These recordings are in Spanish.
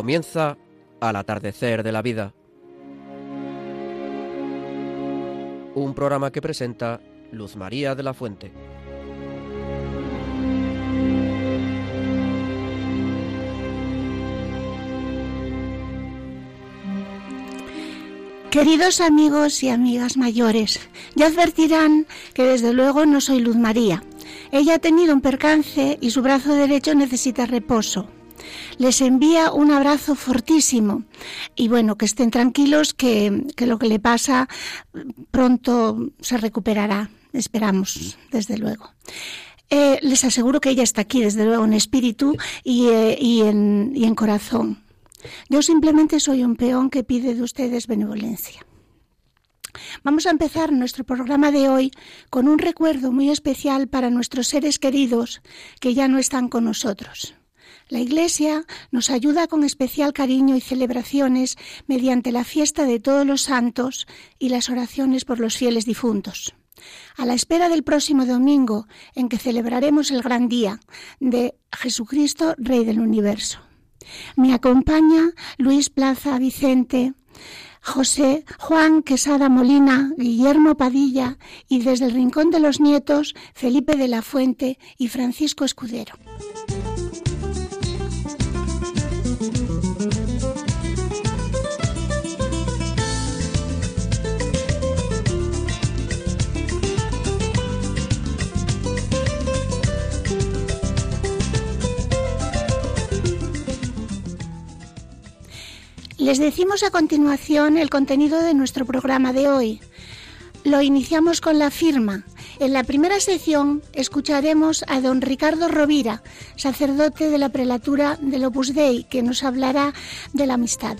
Comienza al atardecer de la vida. Un programa que presenta Luz María de la Fuente. Queridos amigos y amigas mayores, ya advertirán que desde luego no soy Luz María. Ella ha tenido un percance y su brazo derecho necesita reposo. Les envía un abrazo fortísimo y bueno, que estén tranquilos que, lo que le pasa pronto se recuperará, esperamos, desde luego. Eh, les aseguro que ella está aquí, desde luego, en espíritu y, eh, y, en, y en corazón. Yo simplemente soy un peón que pide de ustedes benevolencia. Vamos a empezar nuestro programa de hoy con un recuerdo muy especial para nuestros seres queridos que ya no están con nosotros. La Iglesia nos ayuda con especial cariño y celebraciones mediante la fiesta de todos los santos y las oraciones por los fieles difuntos. A la espera del próximo domingo en que celebraremos el gran día de Jesucristo, Rey del Universo. Me acompaña Luis Plaza Vicente, José Juan Quesada Molina, Guillermo Padilla y desde el Rincón de los Nietos, Felipe de la Fuente y Francisco Escudero. Les decimos a continuación el contenido de nuestro programa de hoy. Lo iniciamos con la firma. En la primera sección escucharemos a don Ricardo Rovira, sacerdote de la prelatura del Opus Dei, que nos hablará de la amistad.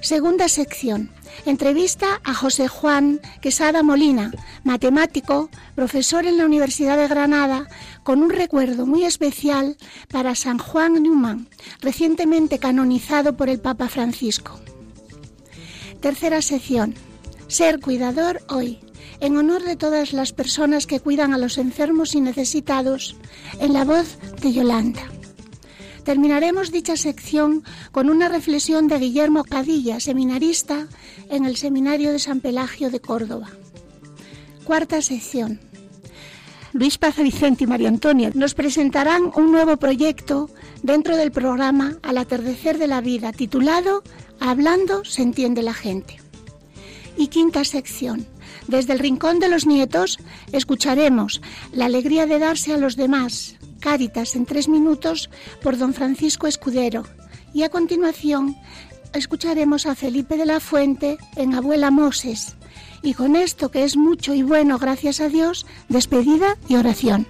Segunda sección. Entrevista a José Juan Quesada Molina, matemático, profesor en la Universidad de Granada, con un recuerdo muy especial para San Juan Newman, recientemente canonizado por el Papa Francisco. Tercera sección. Ser cuidador hoy, en honor de todas las personas que cuidan a los enfermos y necesitados, en la voz de Yolanda. Terminaremos dicha sección con una reflexión de Guillermo Cadilla, seminarista en el Seminario de San Pelagio de Córdoba. Cuarta sección. Luis Paz Vicente y María Antonia nos presentarán un nuevo proyecto dentro del programa Al atardecer de la vida, titulado Hablando se entiende la gente. Y quinta sección. Desde el Rincón de los Nietos escucharemos la alegría de darse a los demás, Cáritas en tres minutos por don Francisco Escudero. Y a continuación escucharemos a Felipe de la Fuente en Abuela Moses. Y con esto, que es mucho y bueno, gracias a Dios, despedida y oración.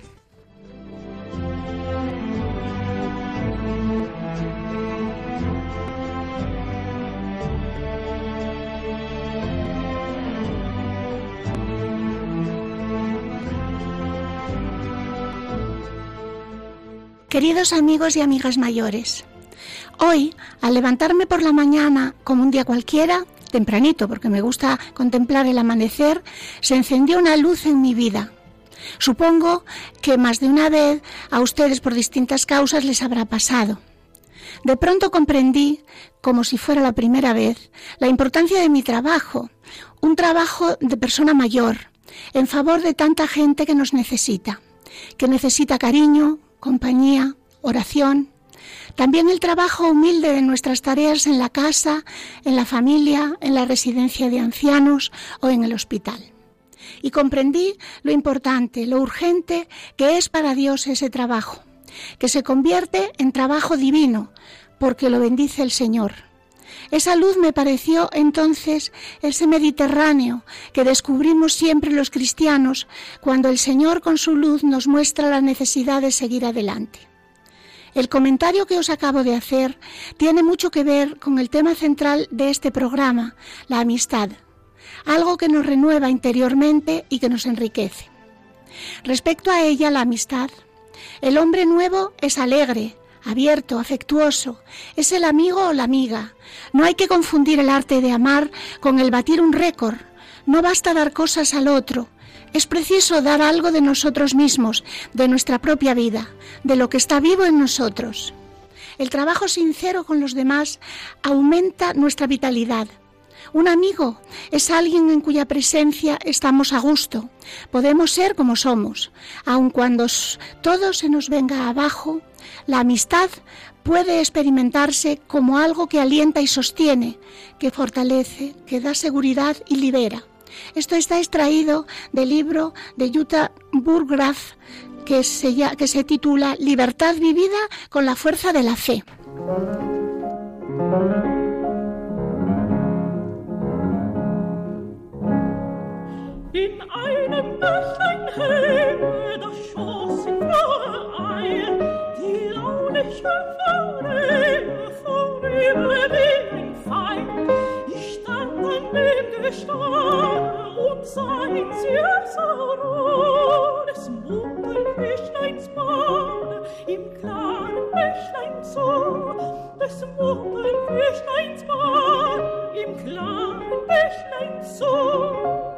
Queridos amigos y amigas mayores, hoy, al levantarme por la mañana como un día cualquiera, tempranito, porque me gusta contemplar el amanecer, se encendió una luz en mi vida. Supongo que más de una vez a ustedes por distintas causas les habrá pasado. De pronto comprendí, como si fuera la primera vez, la importancia de mi trabajo, un trabajo de persona mayor, en favor de tanta gente que nos necesita, que necesita cariño, compañía, oración. También el trabajo humilde de nuestras tareas en la casa, en la familia, en la residencia de ancianos o en el hospital. Y comprendí lo importante, lo urgente que es para Dios ese trabajo, que se convierte en trabajo divino, porque lo bendice el Señor. Esa luz me pareció entonces ese Mediterráneo que descubrimos siempre los cristianos cuando el Señor con su luz nos muestra la necesidad de seguir adelante. El comentario que os acabo de hacer tiene mucho que ver con el tema central de este programa, la amistad, algo que nos renueva interiormente y que nos enriquece. Respecto a ella, la amistad, el hombre nuevo es alegre, abierto, afectuoso. Es el amigo o la amiga. No hay que confundir el arte de amar con el batir un récord. No basta dar cosas al otro. Es preciso dar algo de nosotros mismos, de nuestra propia vida, de lo que está vivo en nosotros. El trabajo sincero con los demás aumenta nuestra vitalidad. Un amigo es alguien en cuya presencia estamos a gusto. Podemos ser como somos. Aun cuando todo se nos venga abajo, la amistad puede experimentarse como algo que alienta y sostiene, que fortalece, que da seguridad y libera. Esto está extraído del libro de Jutta Burgraf que se, que se titula Libertad vivida con la fuerza de la fe. In einem Bächlein hell, das schoss in froher Eil, die launische Fahne vorüber ein Pfeil. Ich stand an dem Gestade und sah in Ruhe des Mundelfischleins Bahn im klaren Bächlein zu, des Mundelfischleins Bahn im klaren Bächlein zu.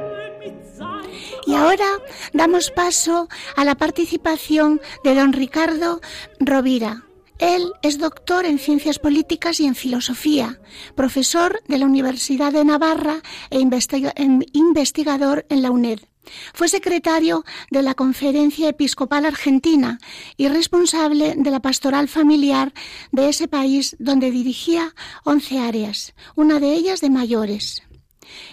Y ahora damos paso a la participación de don Ricardo Rovira. Él es doctor en Ciencias Políticas y en Filosofía, profesor de la Universidad de Navarra e investigador en la UNED. Fue secretario de la Conferencia Episcopal Argentina y responsable de la pastoral familiar de ese país donde dirigía 11 áreas, una de ellas de mayores.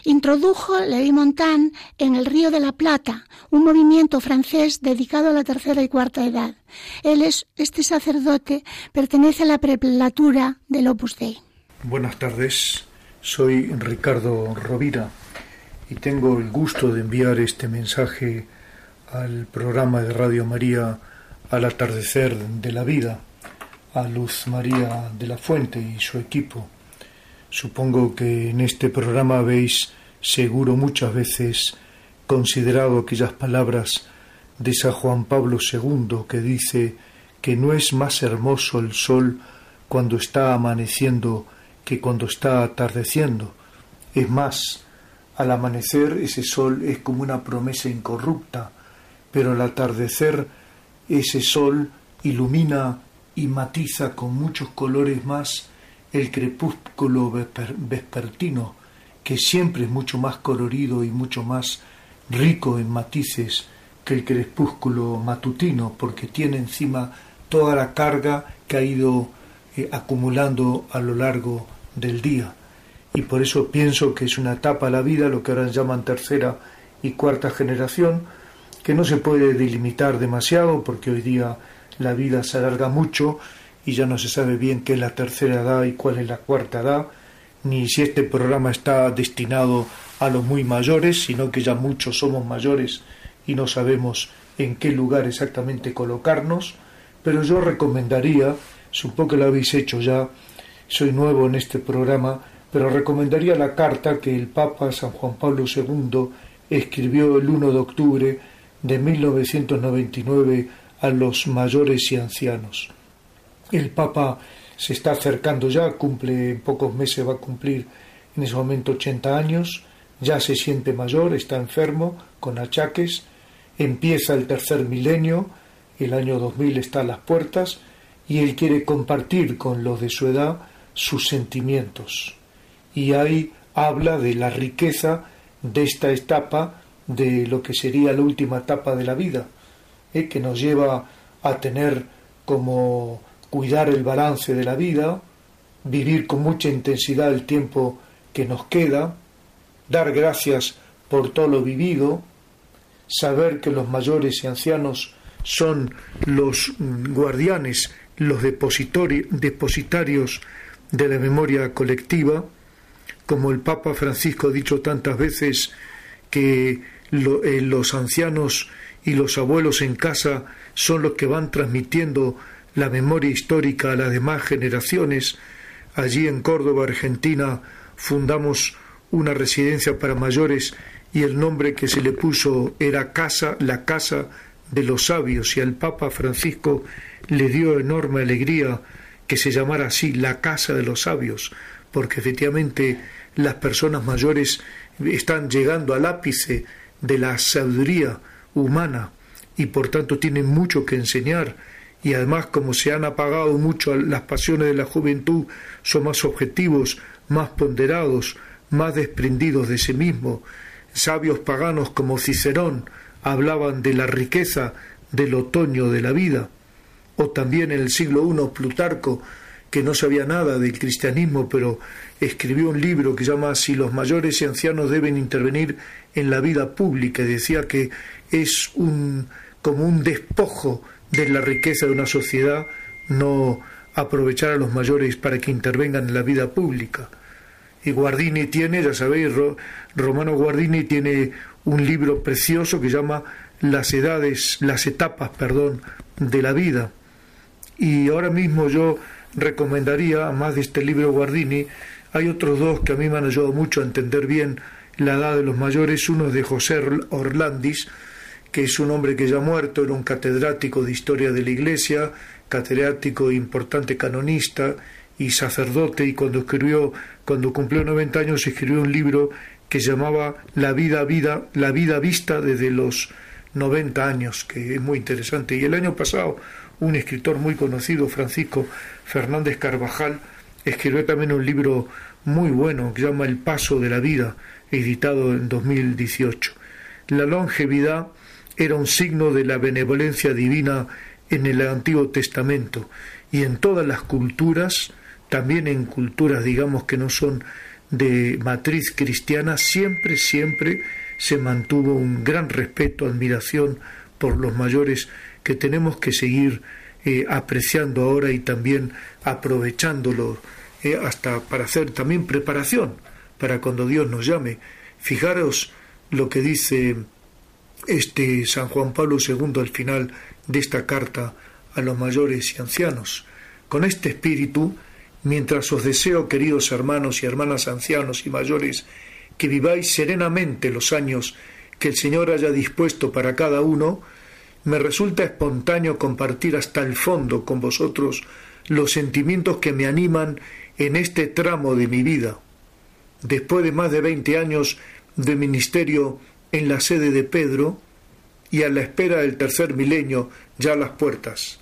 Introdujo Levi Montan en el Río de la Plata, un movimiento francés dedicado a la tercera y cuarta edad. Él es, este sacerdote pertenece a la prelatura del Opus Dei. Buenas tardes, soy Ricardo Rovira y tengo el gusto de enviar este mensaje al programa de Radio María al atardecer de la vida, a Luz María de la Fuente y su equipo Supongo que en este programa habéis seguro muchas veces considerado aquellas palabras de San Juan Pablo II que dice que no es más hermoso el sol cuando está amaneciendo que cuando está atardeciendo. Es más, al amanecer ese sol es como una promesa incorrupta, pero al atardecer ese sol ilumina y matiza con muchos colores más el crepúsculo vespertino, que siempre es mucho más colorido y mucho más rico en matices que el crepúsculo matutino, porque tiene encima toda la carga que ha ido eh, acumulando a lo largo del día. Y por eso pienso que es una etapa de la vida, lo que ahora llaman tercera y cuarta generación, que no se puede delimitar demasiado, porque hoy día la vida se alarga mucho y ya no se sabe bien qué es la tercera edad y cuál es la cuarta edad, ni si este programa está destinado a los muy mayores, sino que ya muchos somos mayores y no sabemos en qué lugar exactamente colocarnos, pero yo recomendaría, supongo que lo habéis hecho ya, soy nuevo en este programa, pero recomendaría la carta que el Papa San Juan Pablo II escribió el 1 de octubre de 1999 a los mayores y ancianos. El Papa se está acercando ya, cumple en pocos meses, va a cumplir en ese momento 80 años, ya se siente mayor, está enfermo, con achaques, empieza el tercer milenio, el año 2000 está a las puertas, y él quiere compartir con los de su edad sus sentimientos. Y ahí habla de la riqueza de esta etapa, de lo que sería la última etapa de la vida, ¿eh? que nos lleva a tener como cuidar el balance de la vida, vivir con mucha intensidad el tiempo que nos queda, dar gracias por todo lo vivido, saber que los mayores y ancianos son los guardianes, los depositarios de la memoria colectiva, como el Papa Francisco ha dicho tantas veces que eh, los ancianos y los abuelos en casa son los que van transmitiendo la memoria histórica a las demás generaciones. Allí en Córdoba, Argentina, fundamos una residencia para mayores y el nombre que se le puso era Casa, la Casa de los Sabios y al Papa Francisco le dio enorme alegría que se llamara así la Casa de los Sabios, porque efectivamente las personas mayores están llegando al ápice de la sabiduría humana y por tanto tienen mucho que enseñar y además como se han apagado mucho las pasiones de la juventud, son más objetivos, más ponderados, más desprendidos de sí mismo. Sabios paganos como Cicerón hablaban de la riqueza del otoño de la vida, o también en el siglo I Plutarco, que no sabía nada del cristianismo, pero escribió un libro que llama Si los mayores y ancianos deben intervenir en la vida pública, y decía que es un como un despojo de la riqueza de una sociedad no aprovechar a los mayores para que intervengan en la vida pública. Y Guardini tiene, ya sabéis, Romano Guardini tiene un libro precioso que llama Las edades, las etapas, perdón, de la vida. Y ahora mismo yo recomendaría, más de este libro Guardini, hay otros dos que a mí me han ayudado mucho a entender bien la edad de los mayores. Uno es de José Orlandis, que es un hombre que ya ha muerto, era un catedrático de historia de la Iglesia, catedrático importante canonista y sacerdote, y cuando escribió, cuando cumplió 90 años, escribió un libro que llamaba La vida, vida, la vida vista desde los 90 años, que es muy interesante. Y el año pasado, un escritor muy conocido, Francisco Fernández Carvajal, escribió también un libro muy bueno que se llama El paso de la vida, editado en 2018. La longevidad era un signo de la benevolencia divina en el Antiguo Testamento y en todas las culturas, también en culturas digamos que no son de matriz cristiana, siempre, siempre se mantuvo un gran respeto, admiración por los mayores que tenemos que seguir eh, apreciando ahora y también aprovechándolo eh, hasta para hacer también preparación para cuando Dios nos llame. Fijaros lo que dice este San Juan Pablo II al final de esta carta a los mayores y ancianos. Con este espíritu, mientras os deseo, queridos hermanos y hermanas ancianos y mayores, que viváis serenamente los años que el Señor haya dispuesto para cada uno, me resulta espontáneo compartir hasta el fondo con vosotros los sentimientos que me animan en este tramo de mi vida. Después de más de veinte años de ministerio en la sede de Pedro y a la espera del tercer milenio ya las puertas.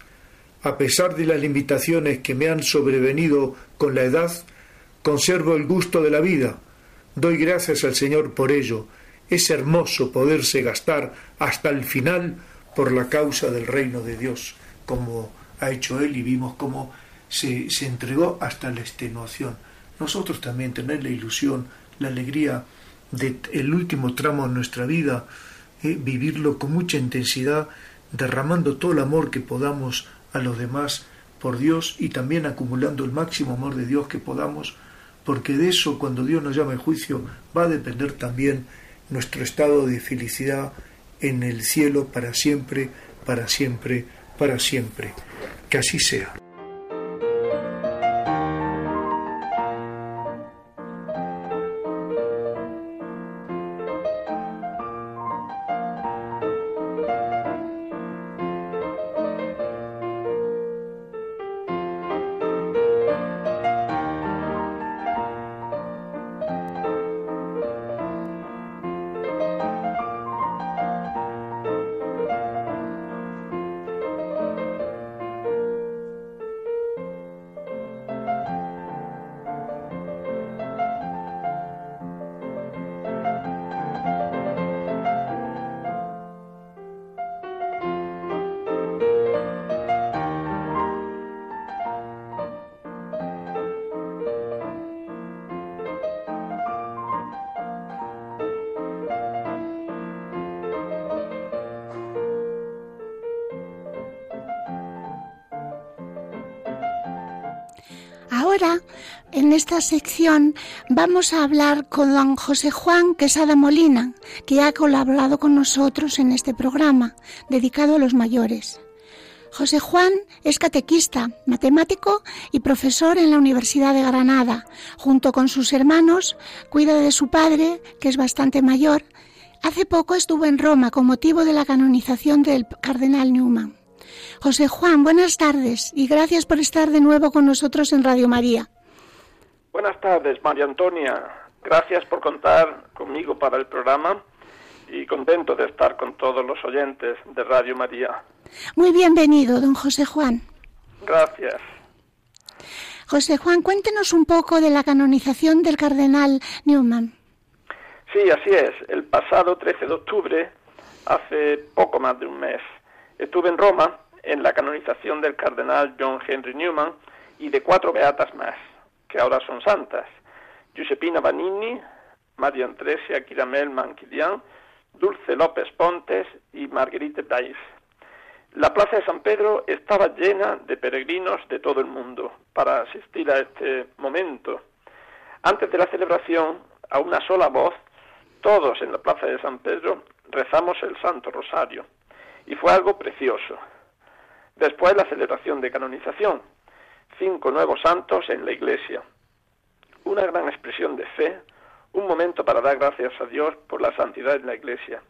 A pesar de las limitaciones que me han sobrevenido con la edad, conservo el gusto de la vida. Doy gracias al Señor por ello. Es hermoso poderse gastar hasta el final por la causa del reino de Dios, como ha hecho Él y vimos cómo se, se entregó hasta la extenuación. Nosotros también tener la ilusión, la alegría del el último tramo de nuestra vida, eh, vivirlo con mucha intensidad, derramando todo el amor que podamos a los demás por Dios y también acumulando el máximo amor de Dios que podamos, porque de eso cuando Dios nos llame en juicio va a depender también nuestro estado de felicidad en el cielo para siempre, para siempre, para siempre. Que así sea. En esta sección, vamos a hablar con don José Juan Quesada Molina, que ha colaborado con nosotros en este programa dedicado a los mayores. José Juan es catequista, matemático y profesor en la Universidad de Granada. Junto con sus hermanos, cuida de su padre, que es bastante mayor. Hace poco estuvo en Roma con motivo de la canonización del cardenal Newman. José Juan, buenas tardes y gracias por estar de nuevo con nosotros en Radio María. Buenas tardes, María Antonia. Gracias por contar conmigo para el programa y contento de estar con todos los oyentes de Radio María. Muy bienvenido, don José Juan. Gracias. José Juan, cuéntenos un poco de la canonización del cardenal Newman. Sí, así es. El pasado 13 de octubre, hace poco más de un mes, estuve en Roma en la canonización del cardenal John Henry Newman y de cuatro beatas más, que ahora son santas. Giuseppina Vanini, María Andresia Quiramel Manquilian, Dulce López Pontes y Marguerite Brais. La plaza de San Pedro estaba llena de peregrinos de todo el mundo para asistir a este momento. Antes de la celebración, a una sola voz, todos en la plaza de San Pedro rezamos el Santo Rosario y fue algo precioso. Después la celebración de canonización, cinco nuevos santos en la iglesia. Una gran expresión de fe, un momento para dar gracias a Dios por la santidad en la iglesia.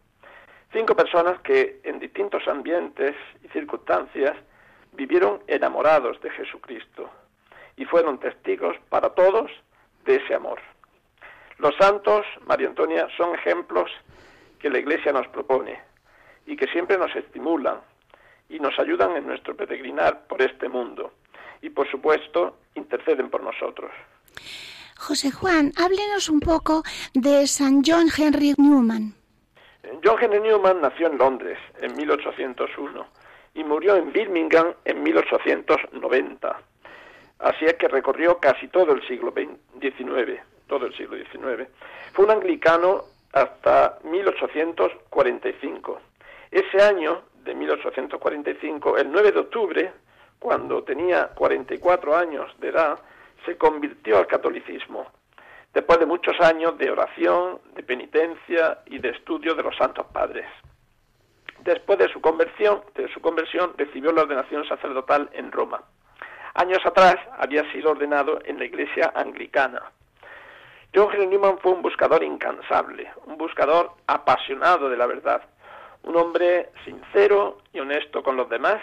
Cinco personas que en distintos ambientes y circunstancias vivieron enamorados de Jesucristo y fueron testigos para todos de ese amor. Los santos, María Antonia, son ejemplos que la Iglesia nos propone y que siempre nos estimulan y nos ayudan en nuestro peregrinar por este mundo y por supuesto interceden por nosotros. José Juan, háblenos un poco de San John Henry Newman. John Henry Newman nació en Londres en 1801 y murió en Birmingham en 1890. Así es que recorrió casi todo el siglo XIX, todo el siglo XIX. Fue un anglicano hasta 1845. Ese año de 1845, el 9 de octubre, cuando tenía 44 años de edad, se convirtió al catolicismo después de muchos años de oración, de penitencia y de estudio de los santos padres. Después de su conversión, de su conversión recibió la ordenación sacerdotal en Roma. Años atrás había sido ordenado en la iglesia anglicana. John Henry Newman fue un buscador incansable, un buscador apasionado de la verdad, un hombre sincero y honesto con los demás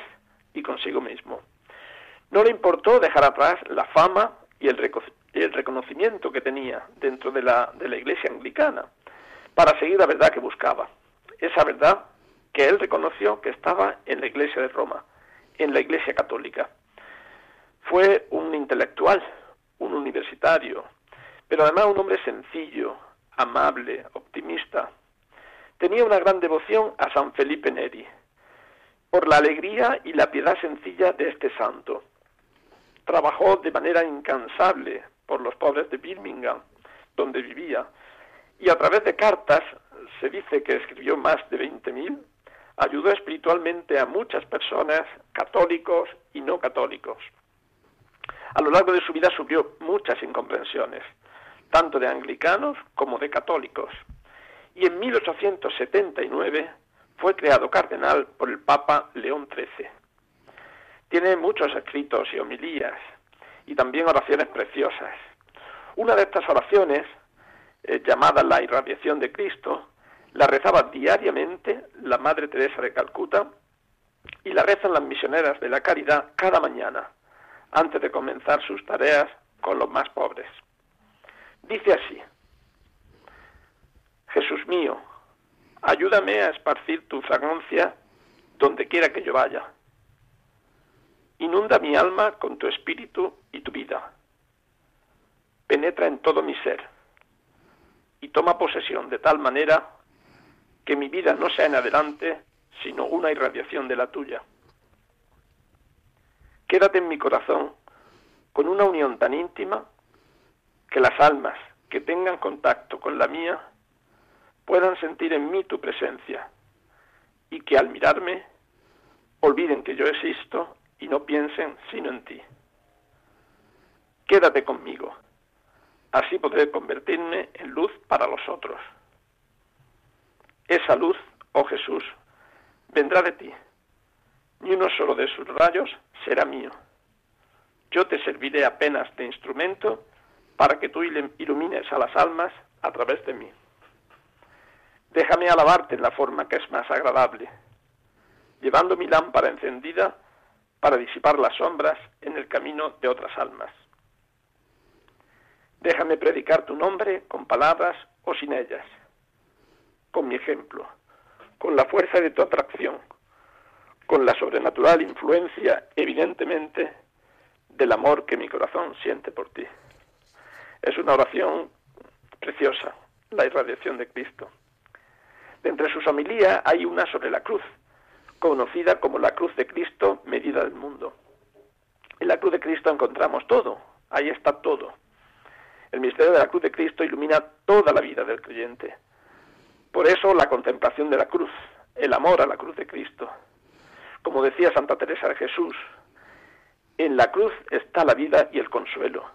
y consigo mismo. No le importó dejar atrás la fama y el, reconocimiento que tenía dentro de la, de la iglesia anglicana para seguir la verdad que buscaba. Esa verdad que él reconoció que estaba en la iglesia de Roma, en la iglesia católica. Fue un intelectual, un universitario, pero además un hombre sencillo, amable, optimista. Tenía una gran devoción a San Felipe Neri, por la alegría y la piedad sencilla de este santo. Trabajó de manera incansable por los pobres de Birmingham, donde vivía, y a través de cartas, se dice que escribió más de 20.000, ayudó espiritualmente a muchas personas, católicos y no católicos. A lo largo de su vida sufrió muchas incomprensiones, tanto de anglicanos como de católicos, y en 1879 fue creado cardenal por el Papa León XIII. Tiene muchos escritos y homilías, y también oraciones preciosas. Una de estas oraciones, eh, llamada la irradiación de Cristo, la rezaba diariamente la Madre Teresa de Calcuta y la rezan las misioneras de la caridad cada mañana, antes de comenzar sus tareas con los más pobres. Dice así, Jesús mío, ayúdame a esparcir tu fragancia donde quiera que yo vaya Inunda mi alma con tu espíritu y tu vida. Penetra en todo mi ser y toma posesión de tal manera que mi vida no sea en adelante, sino una irradiación de la tuya. Quédate en mi corazón con una unión tan íntima que las almas que tengan contacto con la mía puedan sentir en mí tu presencia y que al mirarme olviden que yo existo y no piensen sino en ti. Quédate conmigo, así podré convertirme en luz para los otros. Esa luz, oh Jesús, vendrá de ti, ni uno solo de sus rayos será mío. Yo te serviré apenas de instrumento para que tú ilumines a las almas a través de mí. Déjame alabarte en la forma que es más agradable, llevando mi lámpara encendida para disipar las sombras en el camino de otras almas. Déjame predicar tu nombre con palabras o sin ellas, con mi ejemplo, con la fuerza de tu atracción, con la sobrenatural influencia, evidentemente, del amor que mi corazón siente por ti. Es una oración preciosa, la irradiación de Cristo. Entre sus homilías hay una sobre la cruz, conocida como la cruz de Cristo, medida del mundo. En la cruz de Cristo encontramos todo, ahí está todo. El misterio de la cruz de Cristo ilumina toda la vida del creyente. Por eso la contemplación de la cruz, el amor a la cruz de Cristo. Como decía Santa Teresa de Jesús, en la cruz está la vida y el consuelo,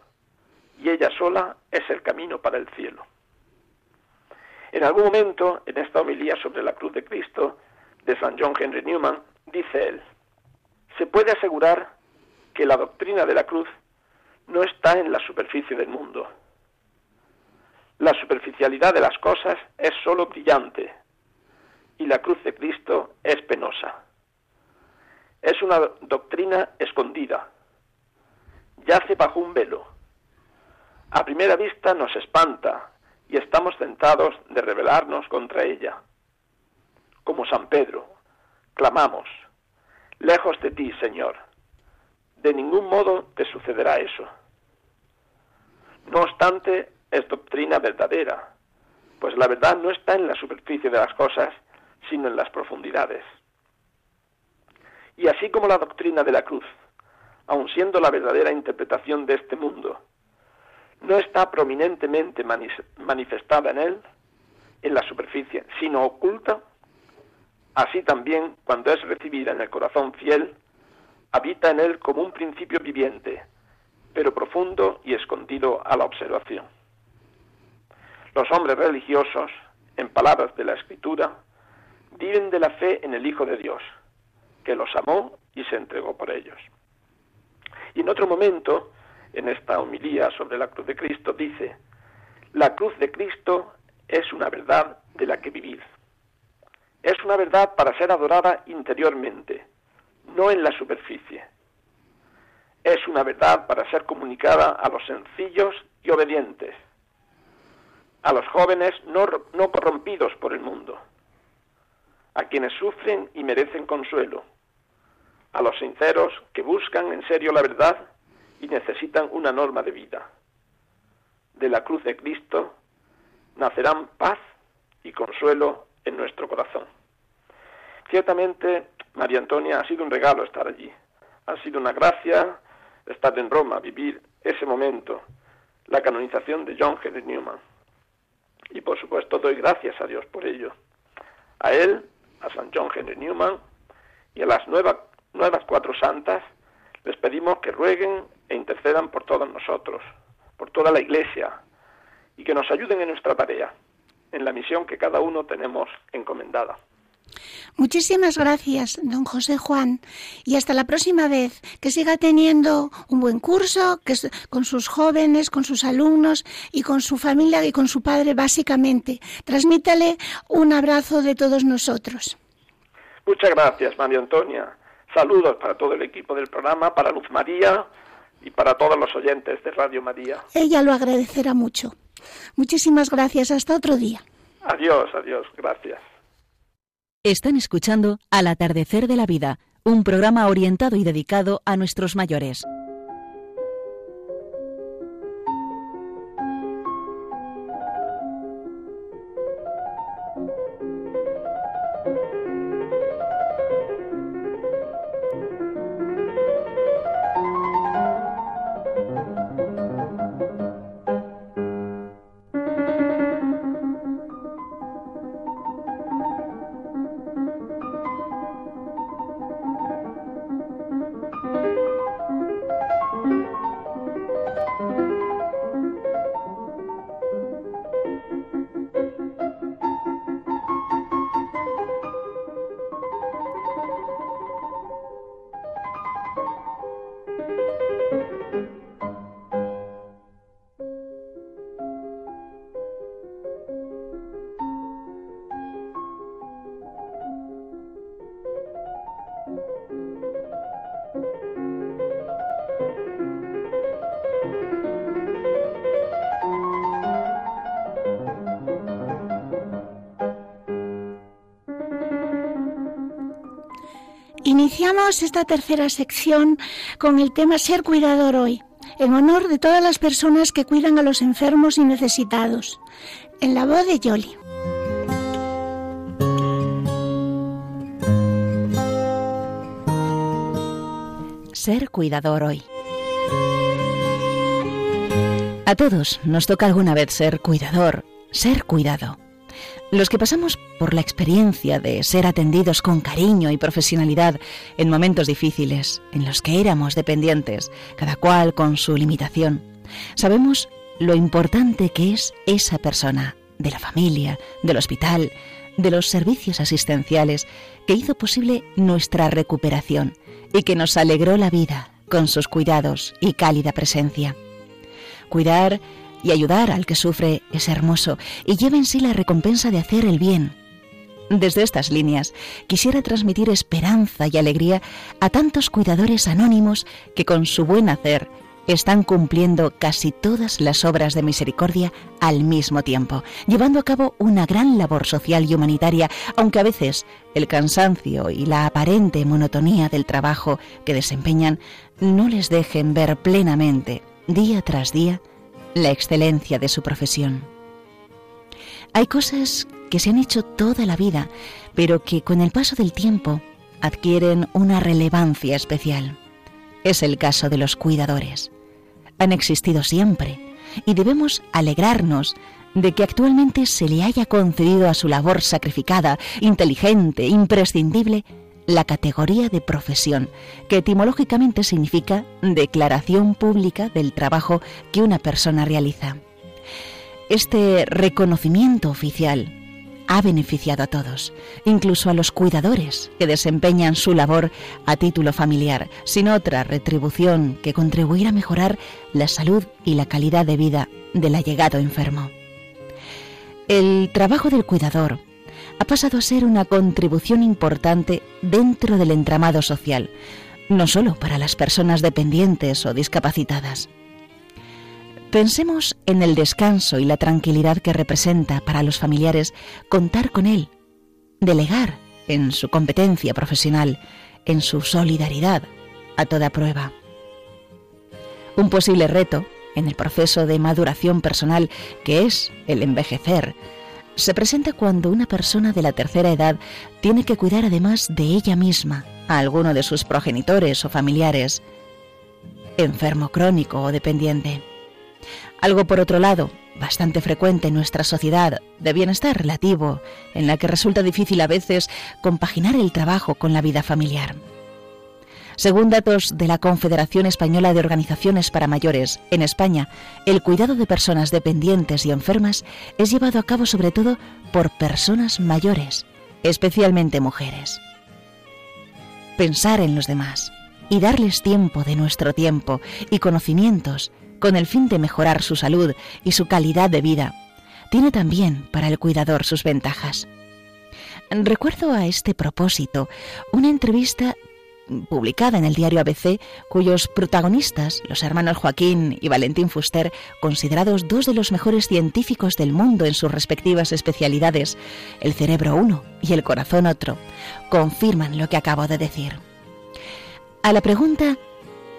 y ella sola es el camino para el cielo. En algún momento, en esta homilía sobre la cruz de Cristo, de San John Henry Newman, dice él, se puede asegurar que la doctrina de la cruz no está en la superficie del mundo. La superficialidad de las cosas es sólo brillante y la cruz de Cristo es penosa. Es una doctrina escondida, yace bajo un velo. A primera vista nos espanta y estamos tentados de rebelarnos contra ella. Como San Pedro, clamamos, lejos de ti, Señor. De ningún modo te sucederá eso. No obstante, es doctrina verdadera, pues la verdad no está en la superficie de las cosas, sino en las profundidades. Y así como la doctrina de la cruz, aun siendo la verdadera interpretación de este mundo, no está prominentemente manifestada en él, en la superficie, sino oculta, así también cuando es recibida en el corazón fiel, habita en él como un principio viviente, pero profundo y escondido a la observación. Los hombres religiosos, en palabras de la Escritura, viven de la fe en el Hijo de Dios, que los amó y se entregó por ellos. Y en otro momento, en esta homilía sobre la cruz de Cristo, dice, la cruz de Cristo es una verdad de la que vivir. Es una verdad para ser adorada interiormente, no en la superficie. Es una verdad para ser comunicada a los sencillos y obedientes, a los jóvenes no, no corrompidos por el mundo, a quienes sufren y merecen consuelo, a los sinceros que buscan en serio la verdad y necesitan una norma de vida. De la cruz de Cristo nacerán paz y consuelo en nuestro corazón. Ciertamente, María Antonia, ha sido un regalo estar allí. Ha sido una gracia estar en Roma, vivir ese momento, la canonización de John Henry Newman. Y por supuesto doy gracias a Dios por ello. A él, a San John Henry Newman y a las nuevas, nuevas cuatro santas les pedimos que rueguen e intercedan por todos nosotros, por toda la Iglesia, y que nos ayuden en nuestra tarea, en la misión que cada uno tenemos encomendada. Muchísimas gracias, don José Juan, y hasta la próxima vez, que siga teniendo un buen curso que con sus jóvenes, con sus alumnos y con su familia y con su padre, básicamente. Transmítale un abrazo de todos nosotros. Muchas gracias, María Antonia. Saludos para todo el equipo del programa, para Luz María y para todos los oyentes de Radio María. Ella lo agradecerá mucho. Muchísimas gracias. Hasta otro día. Adiós, adiós. Gracias. Están escuchando Al atardecer de la vida, un programa orientado y dedicado a nuestros mayores. Iniciamos esta tercera sección con el tema Ser cuidador hoy, en honor de todas las personas que cuidan a los enfermos y necesitados, en la voz de Yoli. Ser cuidador hoy. A todos nos toca alguna vez ser cuidador, ser cuidado. Los que pasamos por la experiencia de ser atendidos con cariño y profesionalidad en momentos difíciles, en los que éramos dependientes, cada cual con su limitación, sabemos lo importante que es esa persona, de la familia, del hospital, de los servicios asistenciales, que hizo posible nuestra recuperación y que nos alegró la vida con sus cuidados y cálida presencia. Cuidar y ayudar al que sufre es hermoso y lleva en sí la recompensa de hacer el bien. Desde estas líneas quisiera transmitir esperanza y alegría a tantos cuidadores anónimos que con su buen hacer están cumpliendo casi todas las obras de misericordia al mismo tiempo, llevando a cabo una gran labor social y humanitaria, aunque a veces el cansancio y la aparente monotonía del trabajo que desempeñan no les dejen ver plenamente, día tras día, la excelencia de su profesión. Hay cosas que se han hecho toda la vida, pero que con el paso del tiempo adquieren una relevancia especial. Es el caso de los cuidadores. Han existido siempre y debemos alegrarnos de que actualmente se le haya concedido a su labor sacrificada, inteligente, imprescindible, la categoría de profesión, que etimológicamente significa declaración pública del trabajo que una persona realiza. Este reconocimiento oficial ha beneficiado a todos, incluso a los cuidadores que desempeñan su labor a título familiar, sin otra retribución que contribuir a mejorar la salud y la calidad de vida del allegado enfermo. El trabajo del cuidador ha pasado a ser una contribución importante dentro del entramado social, no solo para las personas dependientes o discapacitadas. Pensemos en el descanso y la tranquilidad que representa para los familiares contar con él, delegar en su competencia profesional, en su solidaridad a toda prueba. Un posible reto en el proceso de maduración personal que es el envejecer se presenta cuando una persona de la tercera edad tiene que cuidar además de ella misma a alguno de sus progenitores o familiares, enfermo crónico o dependiente. Algo por otro lado, bastante frecuente en nuestra sociedad de bienestar relativo, en la que resulta difícil a veces compaginar el trabajo con la vida familiar. Según datos de la Confederación Española de Organizaciones para Mayores, en España, el cuidado de personas dependientes y enfermas es llevado a cabo sobre todo por personas mayores, especialmente mujeres. Pensar en los demás y darles tiempo de nuestro tiempo y conocimientos con el fin de mejorar su salud y su calidad de vida, tiene también para el cuidador sus ventajas. Recuerdo a este propósito una entrevista publicada en el diario ABC, cuyos protagonistas, los hermanos Joaquín y Valentín Fuster, considerados dos de los mejores científicos del mundo en sus respectivas especialidades, el cerebro uno y el corazón otro, confirman lo que acabo de decir. A la pregunta,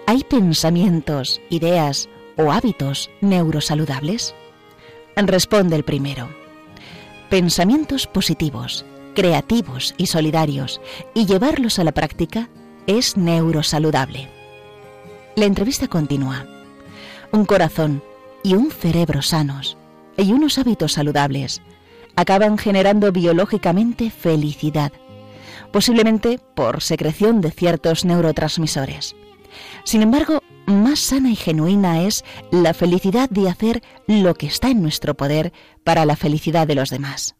¿hay pensamientos, ideas o hábitos neurosaludables? Responde el primero. Pensamientos positivos, creativos y solidarios y llevarlos a la práctica es neurosaludable. La entrevista continúa. Un corazón y un cerebro sanos y unos hábitos saludables acaban generando biológicamente felicidad, posiblemente por secreción de ciertos neurotransmisores. Sin embargo, más sana y genuina es la felicidad de hacer lo que está en nuestro poder para la felicidad de los demás.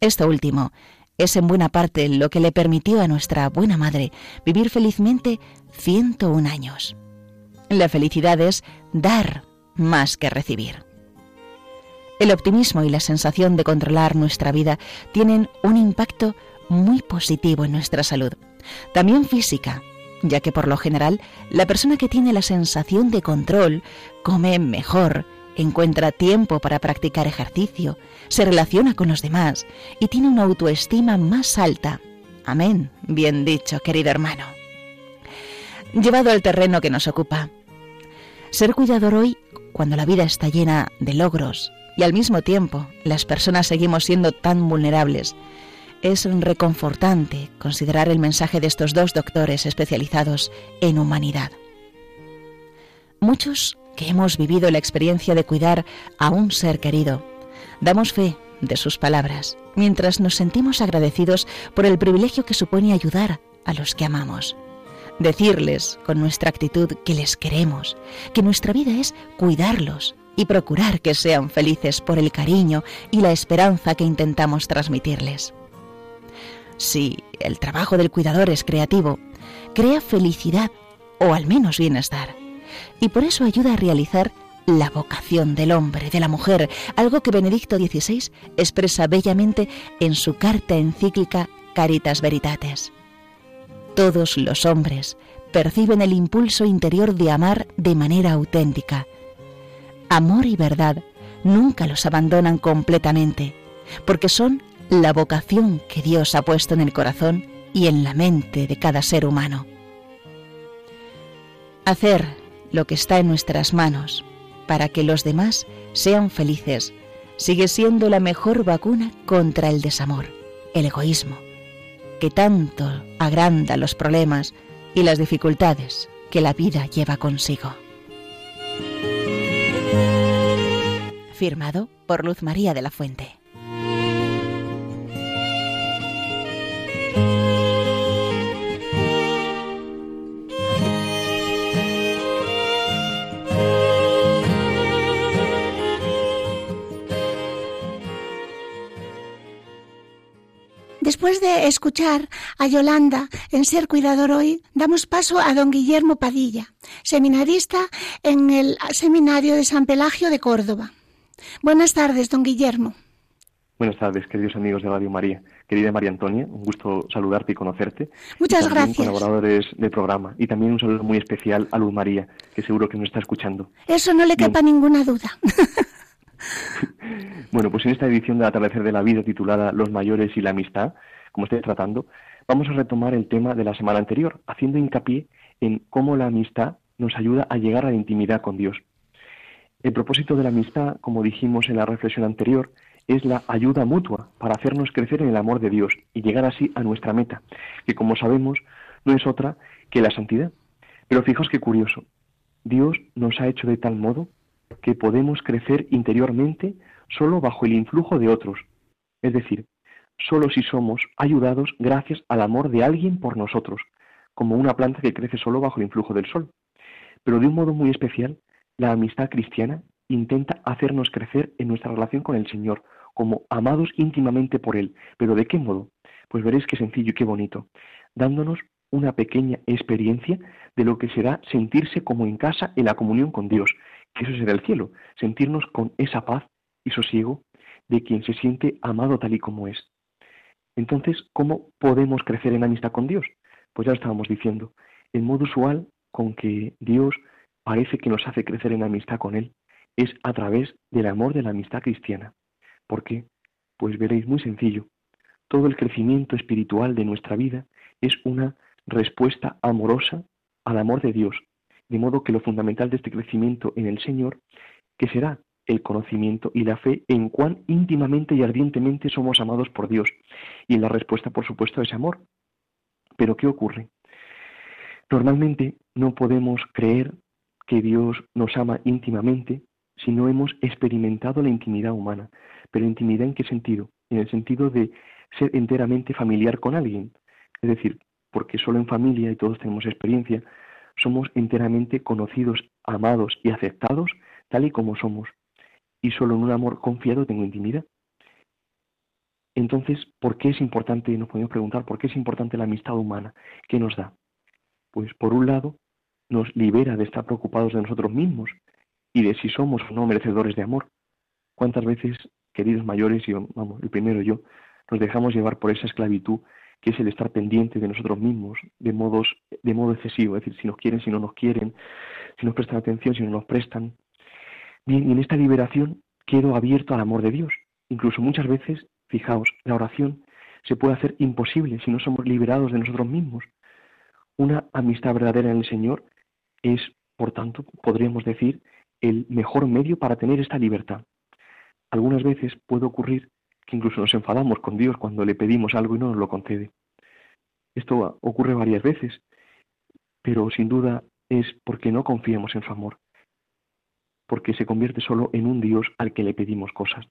Esto último es en buena parte lo que le permitió a nuestra buena madre vivir felizmente 101 años. La felicidad es dar más que recibir. El optimismo y la sensación de controlar nuestra vida tienen un impacto muy positivo en nuestra salud, también física, ya que por lo general la persona que tiene la sensación de control come mejor, encuentra tiempo para practicar ejercicio, se relaciona con los demás y tiene una autoestima más alta Amén. Bien dicho, querido hermano. Llevado al terreno que nos ocupa. Ser cuidador hoy, cuando la vida está llena de logros y al mismo tiempo las personas seguimos siendo tan vulnerables, es reconfortante considerar el mensaje de estos dos doctores especializados en humanidad. Muchos que hemos vivido la experiencia de cuidar a un ser querido, damos fe de sus palabras, mientras nos sentimos agradecidos por el privilegio que supone ayudar a los que amamos. Decirles con nuestra actitud que les queremos, que nuestra vida es cuidarlos y procurar que sean felices por el cariño y la esperanza que intentamos transmitirles. Si el trabajo del cuidador es creativo, crea felicidad o al menos bienestar, y por eso ayuda a realizar la vocación del hombre, de la mujer, algo que Benedicto XVI expresa bellamente en su carta encíclica Caritas Veritates. Todos los hombres perciben el impulso interior de amar de manera auténtica. Amor y verdad nunca los abandonan completamente, porque son la vocación que Dios ha puesto en el corazón y en la mente de cada ser humano. Hacer lo que está en nuestras manos para que los demás sean felices sigue siendo la mejor vacuna contra el desamor, el egoísmo, que tanto agranda los problemas y las dificultades que la vida lleva consigo. Firmado por Luz María de la Fuente. Después de escuchar a Yolanda en Ser Cuidador Hoy, damos paso a don Guillermo Padilla, seminarista en el Seminario de San Pelagio de Córdoba. Buenas tardes, don Guillermo. Buenas tardes, queridos amigos de Radio María. Querida María Antonia, un gusto saludarte y conocerte. Muchas y gracias. colaboradores del programa. Y también un saludo muy especial a Luz María, que seguro que nos está escuchando. Eso no le quepa ninguna duda. Bueno, pues en esta edición de Atardecer de la Vida titulada Los mayores y la amistad, como estoy tratando, vamos a retomar el tema de la semana anterior, haciendo hincapié en cómo la amistad nos ayuda a llegar a la intimidad con Dios. El propósito de la amistad, como dijimos en la reflexión anterior, es la ayuda mutua para hacernos crecer en el amor de Dios y llegar así a nuestra meta, que como sabemos no es otra que la santidad. Pero fijaos qué curioso, Dios nos ha hecho de tal modo que podemos crecer interiormente solo bajo el influjo de otros, es decir, solo si somos ayudados gracias al amor de alguien por nosotros, como una planta que crece solo bajo el influjo del sol. Pero de un modo muy especial, la amistad cristiana intenta hacernos crecer en nuestra relación con el Señor, como amados íntimamente por Él. ¿Pero de qué modo? Pues veréis qué sencillo y qué bonito, dándonos una pequeña experiencia de lo que será sentirse como en casa en la comunión con Dios, eso será el cielo, sentirnos con esa paz y sosiego de quien se siente amado tal y como es. Entonces, ¿cómo podemos crecer en amistad con Dios? Pues ya lo estábamos diciendo, el modo usual con que Dios parece que nos hace crecer en amistad con Él es a través del amor de la amistad cristiana. ¿Por qué? Pues veréis muy sencillo. Todo el crecimiento espiritual de nuestra vida es una respuesta amorosa al amor de Dios, de modo que lo fundamental de este crecimiento en el Señor, que será el conocimiento y la fe en cuán íntimamente y ardientemente somos amados por Dios, y la respuesta, por supuesto, es amor. Pero ¿qué ocurre? Normalmente no podemos creer que Dios nos ama íntimamente si no hemos experimentado la intimidad humana. Pero intimidad en qué sentido? En el sentido de ser enteramente familiar con alguien. Es decir, porque solo en familia, y todos tenemos experiencia, somos enteramente conocidos, amados y aceptados tal y como somos. Y solo en un amor confiado tengo intimidad. Entonces, ¿por qué es importante, nos podemos preguntar, por qué es importante la amistad humana? ¿Qué nos da? Pues por un lado, nos libera de estar preocupados de nosotros mismos y de si somos o no merecedores de amor. ¿Cuántas veces, queridos mayores, y vamos, el primero yo, nos dejamos llevar por esa esclavitud que es el estar pendiente de nosotros mismos de, modos, de modo excesivo, es decir, si nos quieren, si no nos quieren, si nos prestan atención, si no nos prestan. Bien, y en esta liberación quedo abierto al amor de Dios. Incluso muchas veces, fijaos, la oración se puede hacer imposible si no somos liberados de nosotros mismos. Una amistad verdadera en el Señor es, por tanto, podríamos decir, el mejor medio para tener esta libertad. Algunas veces puede ocurrir que incluso nos enfadamos con Dios cuando le pedimos algo y no nos lo concede. Esto ocurre varias veces, pero sin duda es porque no confiamos en su amor, porque se convierte solo en un Dios al que le pedimos cosas.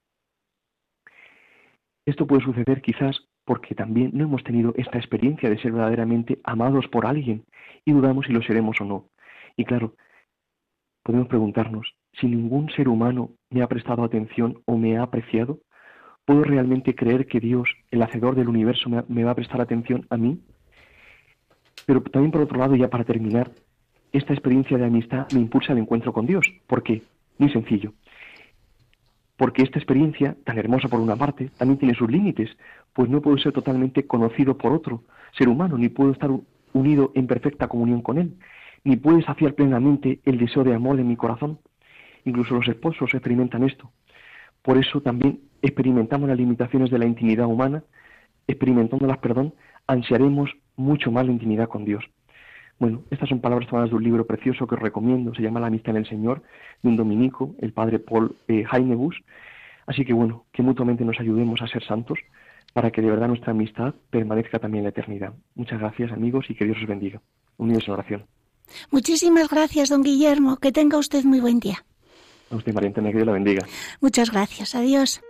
Esto puede suceder quizás porque también no hemos tenido esta experiencia de ser verdaderamente amados por alguien y dudamos si lo seremos o no. Y claro, podemos preguntarnos, si ningún ser humano me ha prestado atención o me ha apreciado, ¿puedo realmente creer que Dios, el hacedor del universo, me, va a prestar atención a mí? Pero también por otro lado, ya para terminar, esta experiencia de amistad me impulsa al encuentro con Dios. ¿Por qué? Muy sencillo. Porque esta experiencia, tan hermosa por una parte, también tiene sus límites, pues no puedo ser totalmente conocido por otro ser humano, ni puedo estar unido en perfecta comunión con él, ni puede saciar plenamente el deseo de amor en mi corazón. Incluso los esposos experimentan esto. Por eso también experimentamos las limitaciones de la intimidad humana, experimentándolas, perdón, ansiaremos mucho más la intimidad con Dios. Bueno, estas son palabras tomadas de un libro precioso que os recomiendo, se llama La amistad en el Señor, de un dominico, el padre Paul eh, Así que bueno, que mutuamente nos ayudemos a ser santos para que de verdad nuestra amistad permanezca también en la eternidad. Muchas gracias amigos y que Dios os bendiga. Unidos en oración. Muchísimas gracias, don Guillermo. Que tenga usted muy buen día. A usted, María Dios la bendiga. Muchas gracias. Adiós.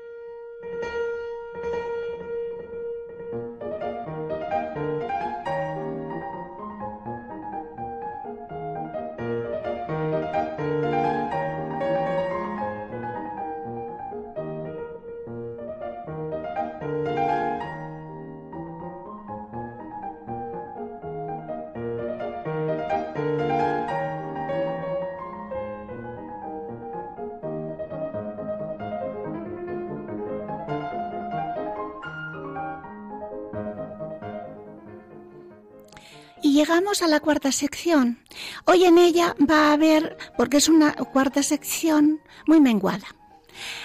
A la cuarta sección. Hoy en ella va a haber, porque es una cuarta sección muy menguada.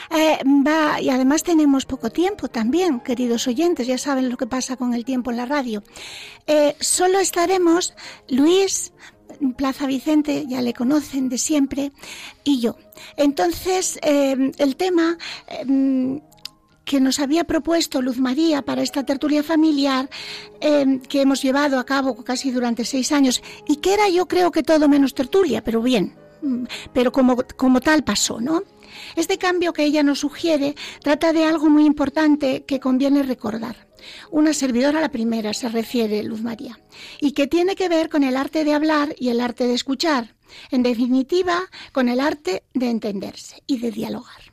Eh, va, y además tenemos poco tiempo también, queridos oyentes, ya saben lo que pasa con el tiempo en la radio. Eh, solo estaremos Luis, Plaza Vicente, ya le conocen de siempre, y yo. Entonces, eh, el tema que nos había propuesto Luz María para esta tertulia familiar em, que hemos llevado a cabo casi durante seis años y que era yo creo que todo menos tertulia, pero bien, mm, pero como, como tal pasó, ¿no? Este cambio que ella nos sugiere trata de algo muy importante que conviene recordar. Una servidora, la primera, se refiere Luz María, y que tiene que ver con el arte de hablar y el arte de escuchar, en definitiva, con el arte de entenderse y de dialogar.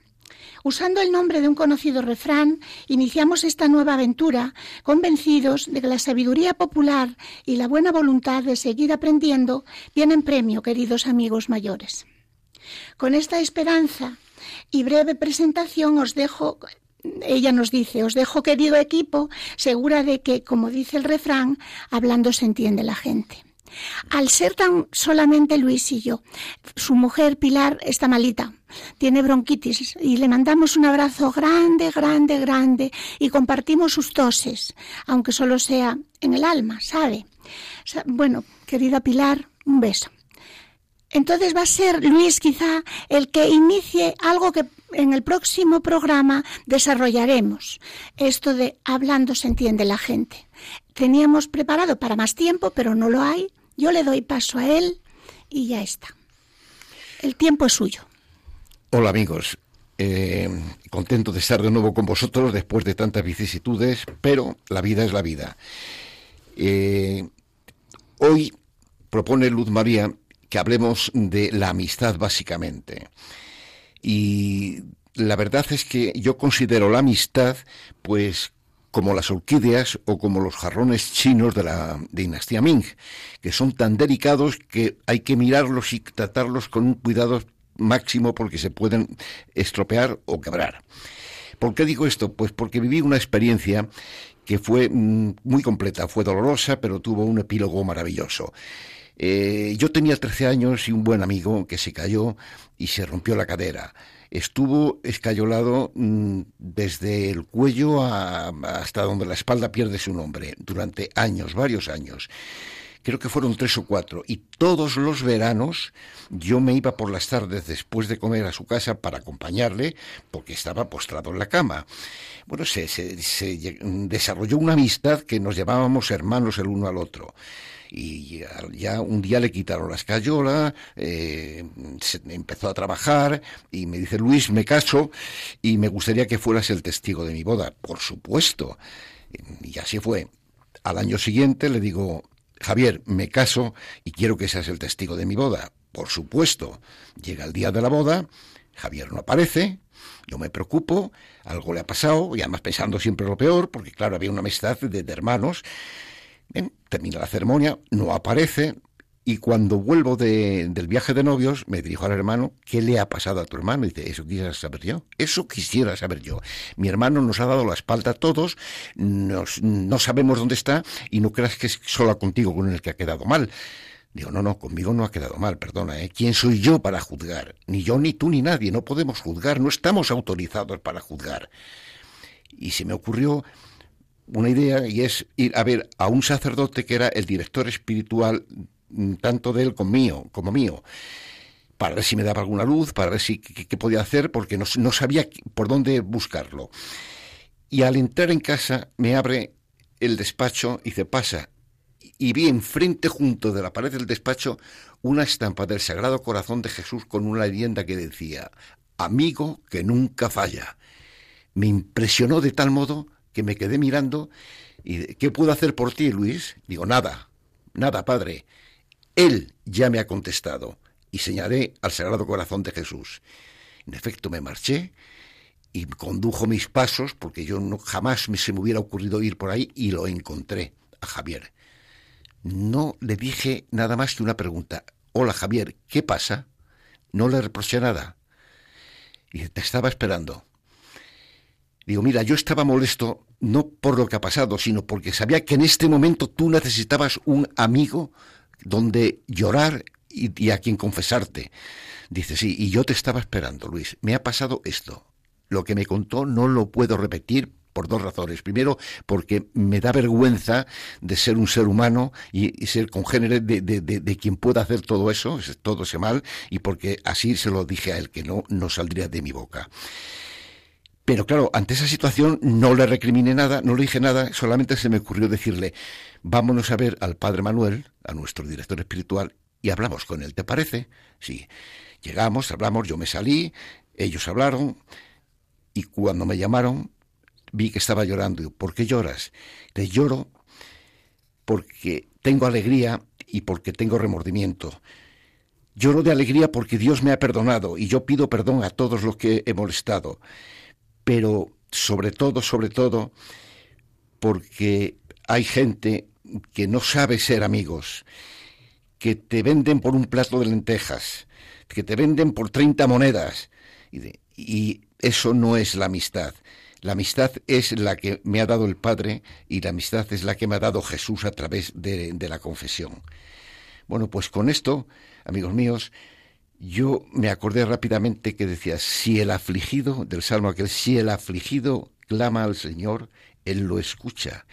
Usando el nombre de un conocido refrán, iniciamos esta nueva aventura convencidos de que la sabiduría popular y la buena voluntad de seguir aprendiendo tienen premio, queridos amigos mayores. Con esta esperanza y breve presentación os dejo ella nos dice, os dejo querido equipo, segura de que, como dice el refrán, hablando se entiende la gente. Al ser tan solamente Luis y yo, su mujer Pilar está malita, tiene bronquitis y le mandamos un abrazo grande, grande, grande y compartimos sus toses, aunque solo sea en el alma, ¿sabe? Bueno, querida Pilar, un beso. Entonces va a ser Luis quizá el que inicie algo que en el próximo programa desarrollaremos. Esto de hablando se entiende la gente. Teníamos preparado para más tiempo, pero no lo hay. Yo le doy paso a él y ya está. El tiempo es suyo. Hola amigos, eh, contento de estar de nuevo con vosotros después de tantas vicisitudes, pero la vida es la vida. Eh, hoy propone Luz María que hablemos de la amistad básicamente. Y la verdad es que yo considero la amistad pues como las orquídeas o como los jarrones chinos de la dinastía Ming, que son tan delicados que hay que mirarlos y tratarlos con un cuidado máximo porque se pueden estropear o quebrar. ¿Por qué digo esto? Pues porque viví una experiencia que fue mm, muy completa, fue dolorosa, pero tuvo un epílogo maravilloso. Eh, yo tenía 13 años y un buen amigo que se cayó y se rompió la cadera. estuvo escayolado mm, desde el cuello hasta donde la espalda pierde su nombre, durante años, varios años creo que fueron tres o cuatro, y todos los veranos yo me iba por las tardes después de comer a su casa para acompañarle, porque estaba postrado en la cama. Bueno, se, desarrolló una amistad que nos llamábamos hermanos el uno al otro y ya, un día le quitaron la escayola, eh, empezó a trabajar y me dice, Luis, me caso y me gustaría que fueras el testigo de mi boda. Por supuesto. Y así fue. Al año siguiente le digo, Javier, me caso y quiero que seas el testigo de mi boda. Por supuesto. Llega el día de la boda, Javier no aparece, yo me preocupo, algo le ha pasado, y además pensando siempre lo peor, porque claro, había una amistad de, hermanos. termina la ceremonia, no aparece, y cuando vuelvo del viaje de novios, me dirijo al hermano, ¿qué le ha pasado a tu hermano? Y dice, eso quisiera saber yo, eso quisiera saber yo. Mi hermano nos ha dado la espalda a todos, no sabemos dónde está, y no creas que es solo contigo con el que ha quedado mal. Digo, no, no, conmigo no ha quedado mal, perdona, ¿eh? ¿Quién soy yo para juzgar? Ni yo, ni tú, ni nadie, no podemos juzgar, no estamos autorizados para juzgar. Y se me ocurrió una idea y es ir a ver a un sacerdote que era el director espiritual tanto de él como mío, como mío para ver si me daba alguna luz, para ver si qué, podía hacer, porque no, no, sabía por dónde buscarlo. Y al entrar en casa me abre el despacho y se pasa. Y vi enfrente, junto de la pared del despacho, una estampa del Sagrado Corazón de Jesús con una leyenda que decía, amigo que nunca falla. Me impresionó de tal modo que me quedé mirando y ¿qué puedo hacer por ti, Luis? Digo, nada, nada, padre. Él ya me ha contestado y señalé al Sagrado Corazón de Jesús. En efecto, me marché y condujo mis pasos, porque yo no, jamás me, se me hubiera ocurrido ir por ahí, y lo encontré a Javier. No le dije nada más que una pregunta. Hola Javier, ¿qué pasa? No le reproché nada. Y te estaba esperando. Digo, mira, yo estaba molesto no por lo que ha pasado, sino porque sabía que en este momento tú necesitabas un amigo donde llorar y, a quien confesarte. Dice, sí, y yo te estaba esperando, Luis. Me ha pasado esto. Lo que me contó no lo puedo repetir por dos razones. Primero, porque me da vergüenza de ser un ser humano y, ser congénere de, de, de, quien pueda hacer todo eso, todo ese mal, y porque así se lo dije a él, que no, no saldría de mi boca. Pero claro, ante esa situación no le recriminé nada, no le dije nada, solamente se me ocurrió decirle, vámonos a ver al Padre Manuel, a nuestro director espiritual, y hablamos con él, ¿te parece? Sí. Llegamos, hablamos, yo me salí, ellos hablaron, y cuando me llamaron, vi que estaba llorando. Digo, ¿por qué lloras? Le lloro porque tengo alegría y porque tengo remordimiento. Lloro de alegría porque Dios me ha perdonado y yo pido perdón a todos los que he molestado pero sobre todo, sobre todo, porque hay gente que no sabe ser amigos, que te venden por un plato de lentejas, que te venden por 30 monedas, y, eso no es la amistad. La amistad es la que me ha dado el Padre y la amistad es la que me ha dado Jesús a través de, de la confesión. Bueno, pues con esto, amigos míos, yo me acordé rápidamente que decía, si el afligido, del Salmo aquel, si el afligido clama al Señor, Él lo escucha.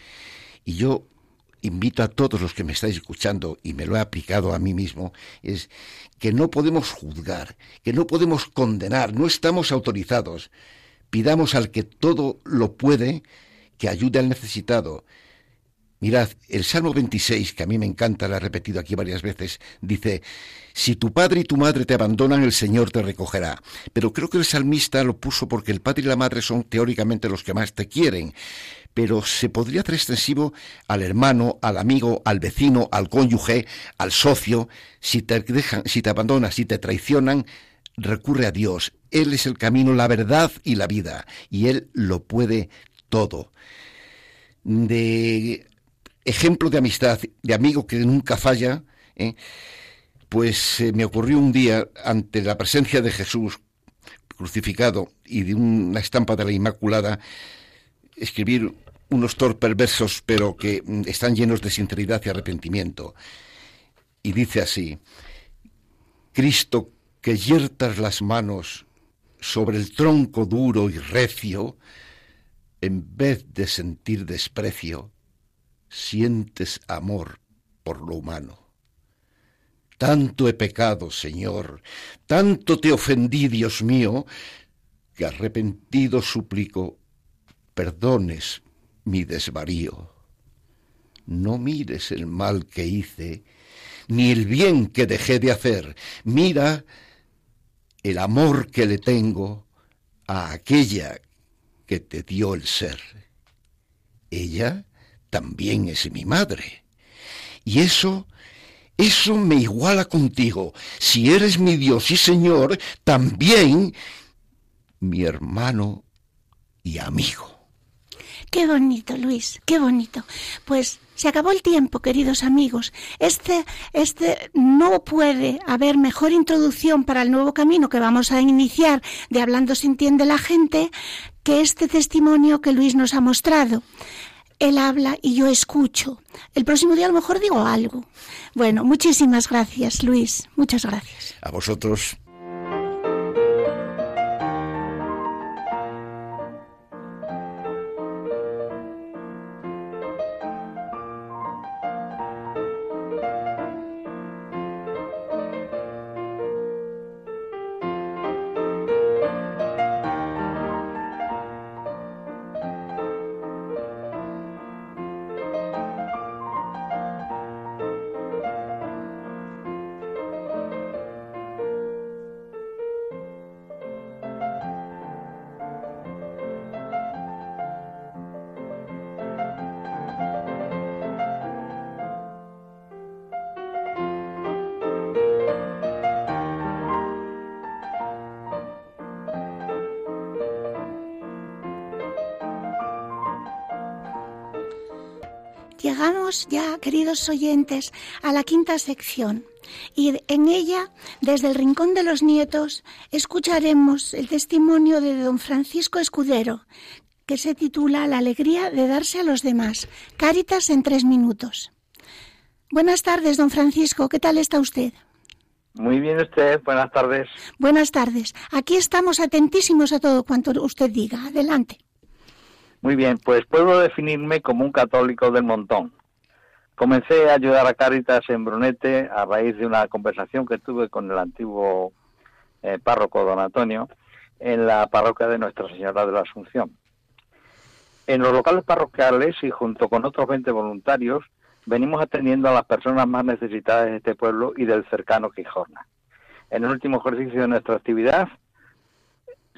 Y yo invito a todos los que me estáis escuchando, y me lo he aplicado a mí mismo, es que no podemos juzgar, que no podemos condenar, no estamos autorizados. Pidamos al que todo lo puede, que ayude al necesitado, Mirad, el Salmo 26, que a mí me encanta, lo he repetido aquí varias veces, dice, si tu padre y tu madre te abandonan, el Señor te recogerá. Pero creo que el salmista lo puso porque el padre y la madre son teóricamente los que más te quieren. Pero se podría hacer extensivo al hermano, al amigo, al vecino, al cónyuge, al socio. Si te dejan, si te abandonan, si te traicionan, recurre a Dios. Él es el camino, la verdad y la vida. Y Él lo puede todo. De ejemplo de amistad, de amigo que nunca falla, ¿eh? pues eh, me ocurrió un día ante la presencia de Jesús crucificado y de una estampa de la Inmaculada, escribir unos torpes versos, pero que mm, están llenos de sinceridad y arrepentimiento. Y dice así, Cristo, que yertas las manos sobre el tronco duro y recio, en vez de sentir desprecio, sientes amor por lo humano. Tanto he pecado, Señor, tanto te ofendí, Dios mío, que arrepentido suplico, perdones mi desvarío. No mires el mal que hice, ni el bien que dejé de hacer. Mira el amor que le tengo a aquella que te dio el ser. Ella también es mi madre. Y eso, eso me iguala contigo. Si eres mi Dios y Señor, también mi hermano y amigo. Qué bonito, Luis, qué bonito. Pues se acabó el tiempo, queridos amigos. Este, este no puede haber mejor introducción para el nuevo camino que vamos a iniciar de Hablando se entiende la gente que este testimonio que Luis nos ha mostrado. Él habla y yo escucho. El próximo día a lo mejor digo algo. Bueno, muchísimas gracias, Luis. Muchas gracias. A vosotros. Queridos oyentes, a la quinta sección y en ella, desde el Rincón de los Nietos, escucharemos el testimonio de don Francisco Escudero, que se titula La alegría de darse a los demás. Cáritas en tres minutos. Buenas tardes, don Francisco. ¿Qué tal está usted? Muy bien usted. Buenas tardes. Buenas tardes. Aquí estamos atentísimos a todo cuanto usted diga. Adelante. Muy bien, pues puedo definirme como un católico del montón. Comencé a ayudar a Cáritas en Brunete a raíz de una conversación que tuve con el antiguo eh, párroco don Antonio en la parroquia de Nuestra Señora de la Asunción. En los locales parroquiales y junto con otros 20 voluntarios venimos atendiendo a las personas más necesitadas de este pueblo y del cercano Quijorna. En el último ejercicio de nuestra actividad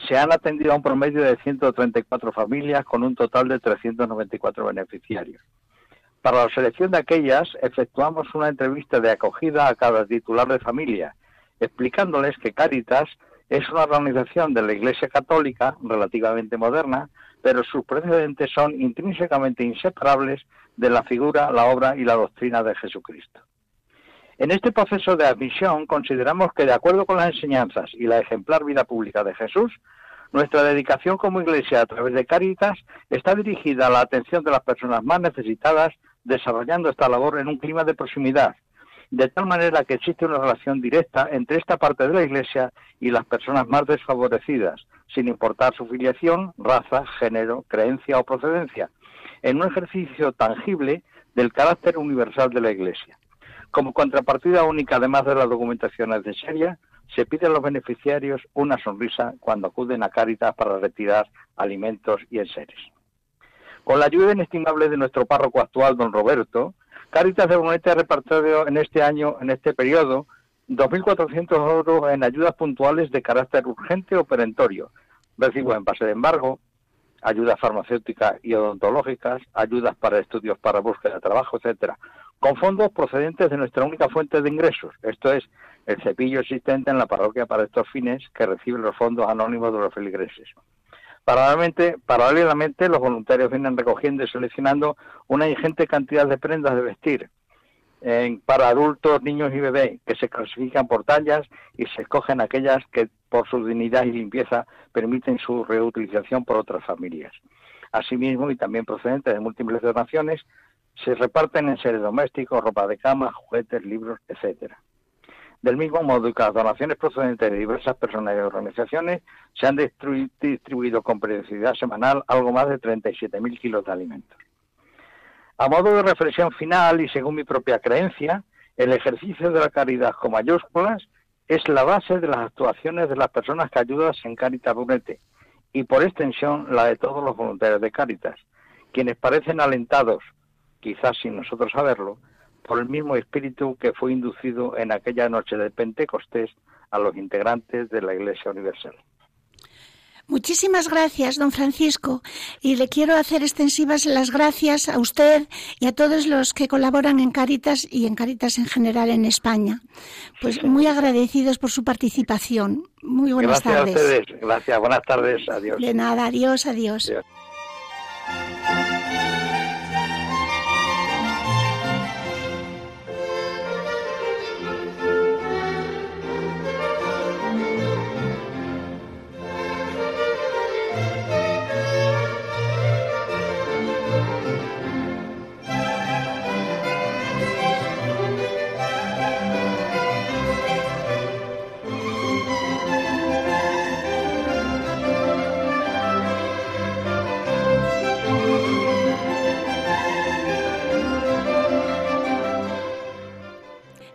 se han atendido a un promedio de 134 familias con un total de 394 beneficiarios. Para la selección de aquellas, efectuamos una entrevista de acogida a cada titular de familia, explicándoles que Cáritas es una organización de la Iglesia Católica relativamente moderna, pero sus precedentes son intrínsecamente inseparables de la figura, la obra y la doctrina de Jesucristo. En este proceso de admisión consideramos que, de acuerdo con las enseñanzas y la ejemplar vida pública de Jesús, nuestra dedicación como Iglesia a través de Caritas está dirigida a la atención de las personas más necesitadas, desarrollando esta labor en un clima de proximidad, de tal manera que existe una relación directa entre esta parte de la Iglesia y las personas más desfavorecidas, sin importar su filiación, raza, género, creencia o procedencia, en un ejercicio tangible del carácter universal de la Iglesia. Como contrapartida única, además de la documentación necesaria, se pide a los beneficiarios una sonrisa cuando acuden a Cáritas para retirar alimentos y enseres. Con la ayuda inestimable de nuestro párroco actual, don Roberto, Cáritas de Bonete ha repartido en este año, en este periodo, 2.400 euros en ayudas puntuales de carácter urgente o perentorio, recibos en base de embargo, ayudas farmacéuticas y odontológicas, ayudas para estudios para búsqueda de trabajo, etcétera, con fondos procedentes de nuestra única fuente de ingresos, esto es, el cepillo existente en la parroquia para estos fines que recibe los fondos anónimos de los feligreses. Paralelamente, paralelamente, los voluntarios vienen recogiendo y seleccionando una ingente cantidad de prendas de vestir para adultos, niños y bebés, que se clasifican por tallas y se escogen aquellas que, por su dignidad y limpieza, permiten su reutilización por otras familias. Asimismo, y también procedentes de múltiples donaciones, se reparten en seres domésticos, ropa de cama, juguetes, libros, etcétera. Del mismo modo que las donaciones procedentes de diversas personas y organizaciones se han distribuido con periodicidad semanal algo más de 37.000 kilos de alimentos. A modo de reflexión final y según mi propia creencia, el ejercicio de la caridad con mayúsculas es la base de las actuaciones de las personas que ayudan en Caritas Brunete y por extensión la de todos los voluntarios de Caritas, quienes parecen alentados, quizás sin nosotros saberlo, por el mismo espíritu que fue inducido en aquella noche de Pentecostés a los integrantes de la Iglesia Universal. Muchísimas gracias, don Francisco, y le quiero hacer extensivas las gracias a usted y a todos los que colaboran en Caritas y en Caritas en general en España. Pues muy agradecidos por su participación. Muy buenas tardes. Gracias a ustedes. Gracias. Buenas tardes. Adiós. De nada. adiós. adiós.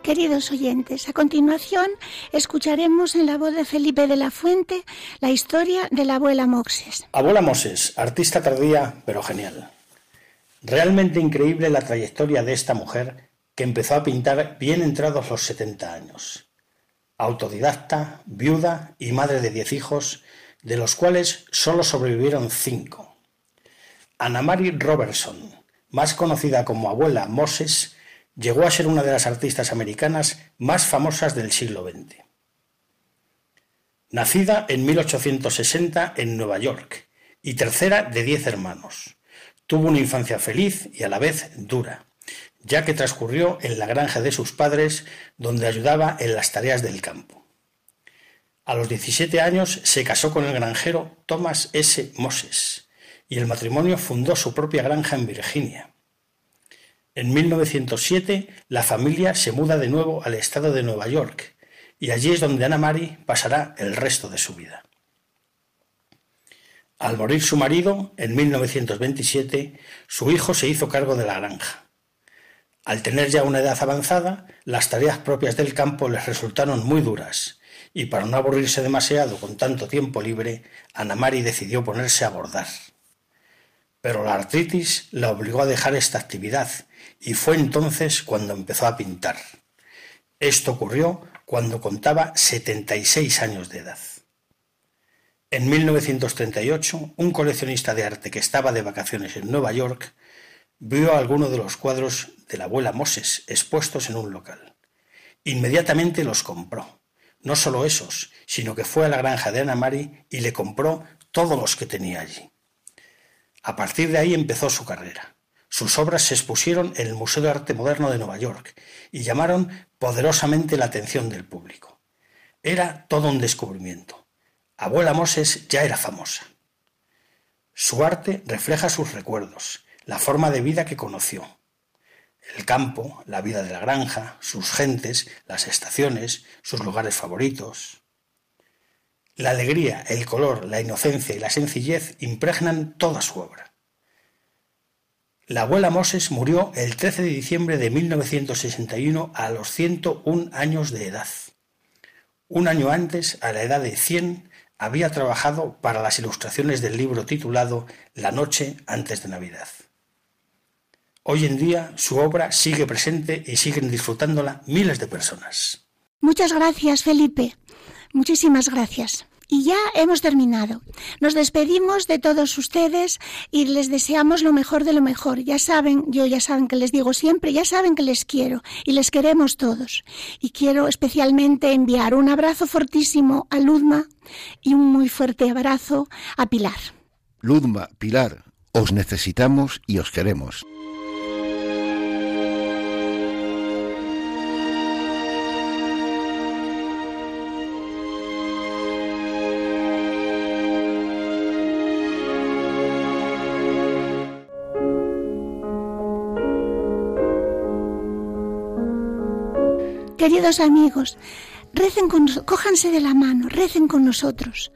Queridos oyentes, a continuación escucharemos en la voz de Felipe de la Fuente la historia de la abuela Moxes. Abuela Moses, artista tardía pero genial. Realmente increíble la trayectoria de esta mujer que empezó a pintar bien entrados los 70 años. Autodidacta, viuda y madre de diez hijos, de los cuales solo sobrevivieron cinco. Anna Mary Robertson, más conocida como abuela Moses, llegó a ser una de las artistas americanas más famosas del siglo XX. Nacida en 1860 en Nueva York y tercera de diez hermanos, tuvo una infancia feliz y a la vez dura, ya que transcurrió en la granja de sus padres donde ayudaba en las tareas del campo. A los 17 años se casó con el granjero Thomas S. Moses y el matrimonio fundó su propia granja en Virginia. En 1907 la familia se muda de nuevo al estado de Nueva York y allí es donde Ana Mari pasará el resto de su vida. Al morir su marido, en 1927, su hijo se hizo cargo de la granja. Al tener ya una edad avanzada, las tareas propias del campo les resultaron muy duras, y para no aburrirse demasiado con tanto tiempo libre, Ana Mari decidió ponerse a bordar. Pero la artritis la obligó a dejar esta actividad y fue entonces cuando empezó a pintar. Esto ocurrió cuando contaba 76 años de edad. En 1938, un coleccionista de arte que estaba de vacaciones en Nueva York vio algunos de los cuadros de la abuela Moses expuestos en un local. Inmediatamente los compró. No solo esos, sino que fue a la granja de Ana Mari y le compró todos los que tenía allí. A partir de ahí empezó su carrera. Sus obras se expusieron en el Museo de Arte Moderno de Nueva York y llamaron poderosamente la atención del público. Era todo un descubrimiento. Abuela Moses ya era famosa. Su arte refleja sus recuerdos, la forma de vida que conoció. El campo, la vida de la granja, sus gentes, las estaciones, sus lugares favoritos. La alegría, el color, la inocencia y la sencillez impregnan toda su obra. La abuela Moses murió el 13 de diciembre de 1961 a los 101 años de edad. Un año antes, a la edad de 100, había trabajado para las ilustraciones del libro titulado La noche antes de Navidad. Hoy en día su obra sigue presente y siguen disfrutándola miles de personas. Muchas gracias, Felipe. Muchísimas gracias. Y ya hemos terminado. Nos despedimos de todos ustedes y les deseamos lo mejor de lo mejor. Ya saben, yo ya saben que les digo siempre, ya saben que les quiero y les queremos todos. Y quiero especialmente enviar un abrazo fortísimo a Ludma y un muy fuerte abrazo a Pilar. Ludma, Pilar, os necesitamos y os queremos. Queridos amigos, recen con, cójanse de la mano, recen con nosotros.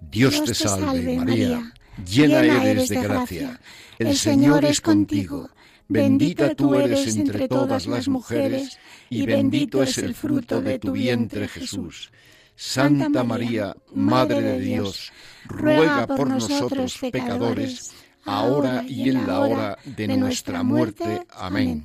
Dios, te, salve, María, llena eres de gracia. El Señor es contigo. Bendita tú eres entre todas las mujeres, y bendito es el fruto de tu vientre Jesús. Santa María, Madre de Dios, ruega por nosotros pecadores, ahora y en la hora de nuestra muerte. Amén.